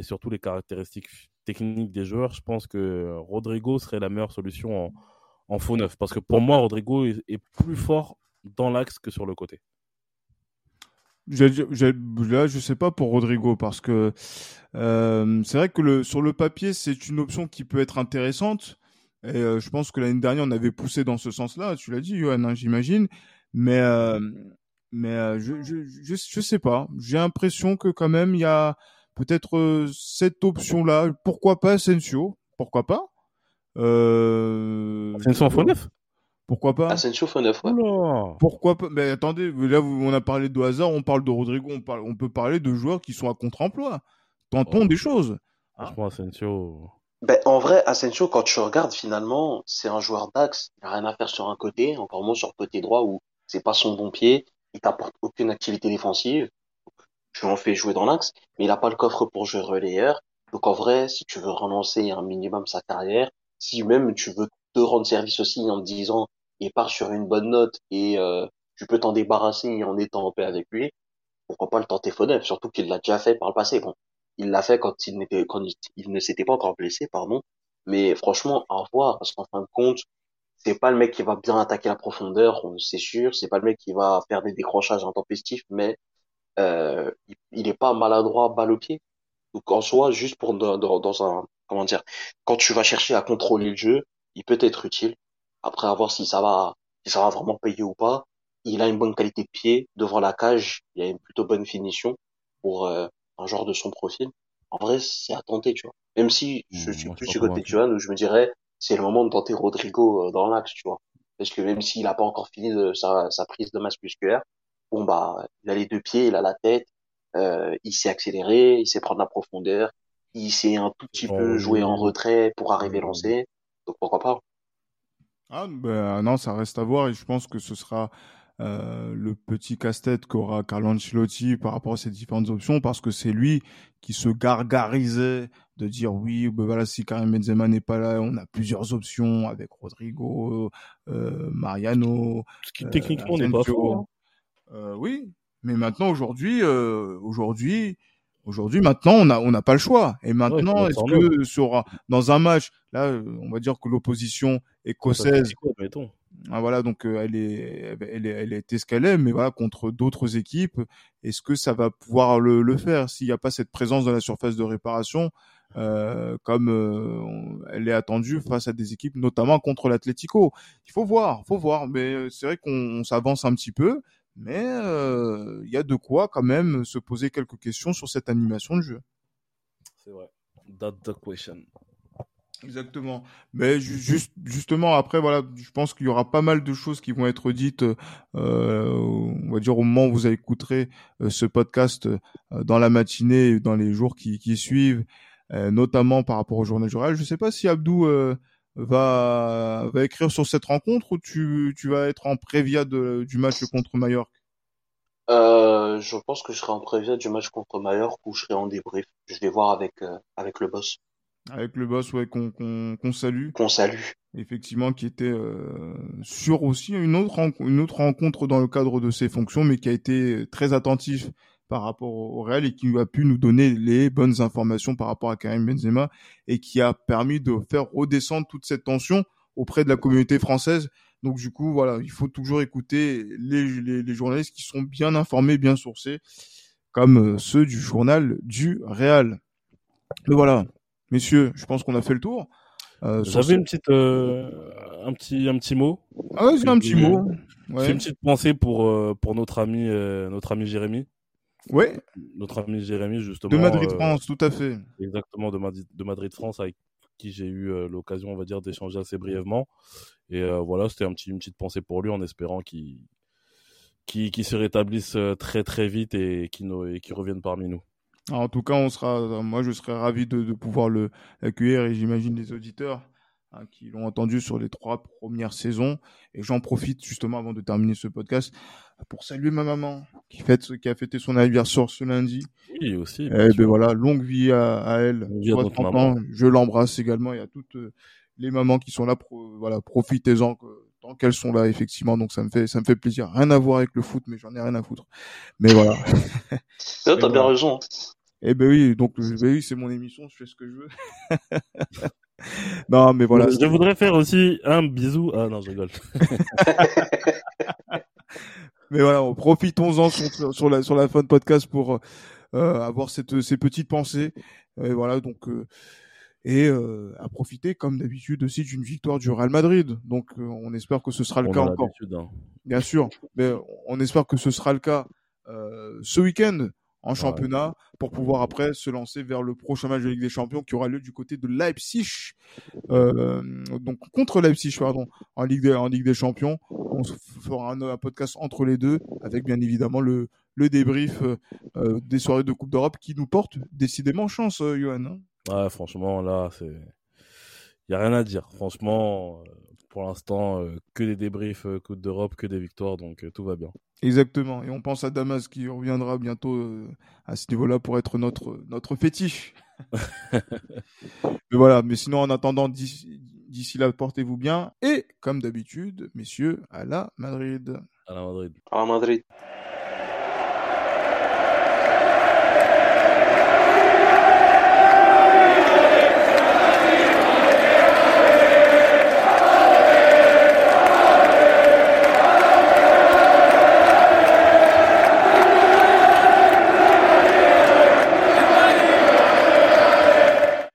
surtout les caractéristiques techniques des joueurs, je pense que Rodrigo serait la meilleure solution en, faux neuf. Parce que pour moi, Rodrigo est, plus fort dans l'axe que sur le côté.
là, je sais pas pour Rodrigo parce que euh, c'est vrai que sur le papier, c'est une option qui peut être intéressante. Et euh, je pense que l'année dernière, on avait poussé dans ce sens-là. Tu l'as dit, Johan, hein, j'imagine. Mais euh, mais je, je, je, je sais pas. J'ai l'impression que quand même il y a peut-être cette option-là. Pourquoi pas Asensio? Pourquoi pas?
Euh... Asensio en faux neuf?
Pourquoi pas?
Asensio faux neuf, ouais.
Pourquoi pas? Mais attendez, là on a parlé de hasard, on parle de Rodrigo, on, parle, on peut parler de joueurs qui sont à contre-emploi. Tentons des choses.
Franchement, Asensio.
Ben, en vrai, Asensio, quand tu regardes, finalement, c'est un joueur d'axe. Il n'a rien à faire sur un côté, encore moins sur le côté droit où c'est pas son bon pied. Il t'apporte aucune activité défensive. Tu en fais jouer dans l'axe, mais il n'a pas le coffre pour jouer relayeur. Donc en vrai, si tu veux relancer un minimum sa carrière, si même tu veux te rendre service aussi en te disant et part sur une bonne note et euh, tu peux t'en débarrasser en étant en paix avec lui, pourquoi pas le tenter Foden Surtout qu'il l'a déjà fait par le passé. Bon, il l'a fait quand il n'était quand il, ne s'était pas encore blessé, pardon. Mais franchement, à voir parce qu'en fin de compte, c'est pas le mec qui va bien attaquer la profondeur, c'est sûr. C'est pas le mec qui va faire des décrochages intempestifs, mais euh, il, il est pas maladroit balle au pied. Donc en soi, juste pour dans, dans un comment dire, quand tu vas chercher à contrôler le jeu, il peut être utile. Après, à voir si ça va, si ça va vraiment payer ou pas. Il a une bonne qualité de pied devant la cage. Il a une plutôt bonne finition pour euh, un genre de son profil. En vrai, c'est à tenter, tu vois. Même si je mmh, suis plus du côté de Johan, où je me dirais, c'est le moment de tenter Rodrigo euh, dans l'axe, tu vois. Parce que même s'il n'a pas encore fini de sa, sa prise de masse musculaire, bon bah, il a les deux pieds, il a la tête, euh, il s'est accéléré, il sait prendre la profondeur, il s'est un tout petit peu joué en retrait pour arriver à lancer. Donc pourquoi pas?
Ah, ben, non, ça reste à voir et je pense que ce sera euh, le petit casse-tête qu'aura Carlo Ancelotti par rapport à ces différentes options parce que c'est lui qui se gargarisait de dire oui, ben voilà, si Karim Benzema n'est pas là, on a plusieurs options avec Rodrigo, euh, Mariano.
Ce qui techniquement n'est pas faux. Hein.
Euh, oui, mais maintenant aujourd'hui, aujourd'hui, Aujourd'hui, maintenant, on n'a on n'a pas le choix. Et maintenant, est-ce que sera dans un match, là, on va dire que l'opposition écossaise, voilà, donc euh, elle est, elle est, elle est escalée, mais voilà, contre d'autres équipes, est-ce que ça va pouvoir le, le faire? S'il n'y a pas cette présence dans la surface de réparation, euh, comme euh, elle est attendue face à des équipes, notamment contre l'Atlético. Il faut voir, faut voir, mais c'est vrai qu'on s'avance un petit peu mais il y a de quoi quand même se poser quelques questions sur cette animation de jeu.
C'est vrai. That's the question.
Exactement. Mais juste, justement, après, voilà, je pense qu'il y aura pas mal de choses qui vont être dites, euh, on va dire au moment où vous écouterez ce podcast dans la matinée et dans les jours qui, qui suivent, notamment par rapport au journal. Je sais pas si Abdou va, va écrire sur cette rencontre ou tu, tu vas être en prévia du match contre Mallorca
euh, Je pense que je serai en prévia du match contre Mallorca ou je serai en débrief. Je vais voir avec, euh, avec le boss.
Avec le boss, ouais, qu'on qu'on salue.
Qu'on salue.
Effectivement, qui était euh, sur aussi une autre, une autre rencontre dans le cadre de ses fonctions, mais qui a été très attentif par rapport au Real et qui a pu nous donner les bonnes informations par rapport à Karim Benzema et qui a permis de faire redescendre toute cette tension auprès de la communauté française. Donc du coup, voilà, il faut toujours écouter les, les, journalistes qui sont bien informés, bien sourcés, comme euh, ceux du journal du Real. Mais voilà, messieurs, je pense qu'on a fait le tour.
Euh, J'avais une petite, euh, un petit, un petit mot.
Ah ouais, c'est un petit mot.
C'est une petite pensée pour pour notre ami, notre ami Jérémy
Ouais.
Notre ami Jérémy, justement.
De Madrid-France, tout à fait.
Exactement, de, de Madrid-France, avec qui j'ai eu l'occasion, on va dire, d'échanger assez brièvement. Et voilà, c'était un petit, une petite pensée pour lui en espérant qu'il qui, se rétablisse très très vite et qui, et qui revienne parmi nous.
En tout cas, on sera, moi, je serais ravi de, de pouvoir l'accueillir et j'imagine les auditeurs hein, qui l'ont entendu sur les trois premières saisons. Et j'en profite justement avant de terminer ce podcast pour saluer ma maman qui, fête, qui a fêté son anniversaire ce lundi.
Oui, aussi.
Et eh ben voilà, longue vie à, à elle. Je l'embrasse également et à toutes euh, les mamans qui sont là. voilà, profitez-en tant qu'elles sont là effectivement. Donc ça me fait ça me fait plaisir. Rien à voir avec le foot, mais j'en ai rien à foutre. Mais voilà.
tu t'as bien raison.
Eh ben oui, donc ben oui, c'est mon émission, je fais ce que je veux. non, mais voilà.
Je voudrais faire aussi un bisou. Ah non, je rigole.
mais voilà, profitons-en sur, sur, la sur la fin de podcast pour euh, avoir cette ces petites pensées. Et voilà, donc euh, et euh, à profiter comme d'habitude aussi d'une victoire du Real Madrid. Donc euh, on espère que ce sera le cas encore. Hein. Bien sûr, mais on espère que ce sera le cas euh, ce week-end en championnat pour pouvoir après se lancer vers le prochain match de Ligue des Champions qui aura lieu du côté de Leipzig, euh, donc contre Leipzig pardon, en Ligue des, en Ligue des Champions. On fera un, podcast entre les deux avec bien évidemment le, le débrief euh, des soirées de Coupe d'Europe qui nous porte décidément chance, Johan. Hein.
Ouais, franchement là c'est, il y a rien à dire. Franchement, pour l'instant, que des débriefs Coupe d'Europe, que des victoires, donc tout va bien.
Exactement. Et on pense à Damas qui reviendra bientôt euh, à ce niveau-là pour être notre, notre fétiche. mais voilà. Mais sinon, en attendant, d'ici là, portez-vous bien. Et comme d'habitude, messieurs, à la Madrid.
À la Madrid.
À la Madrid.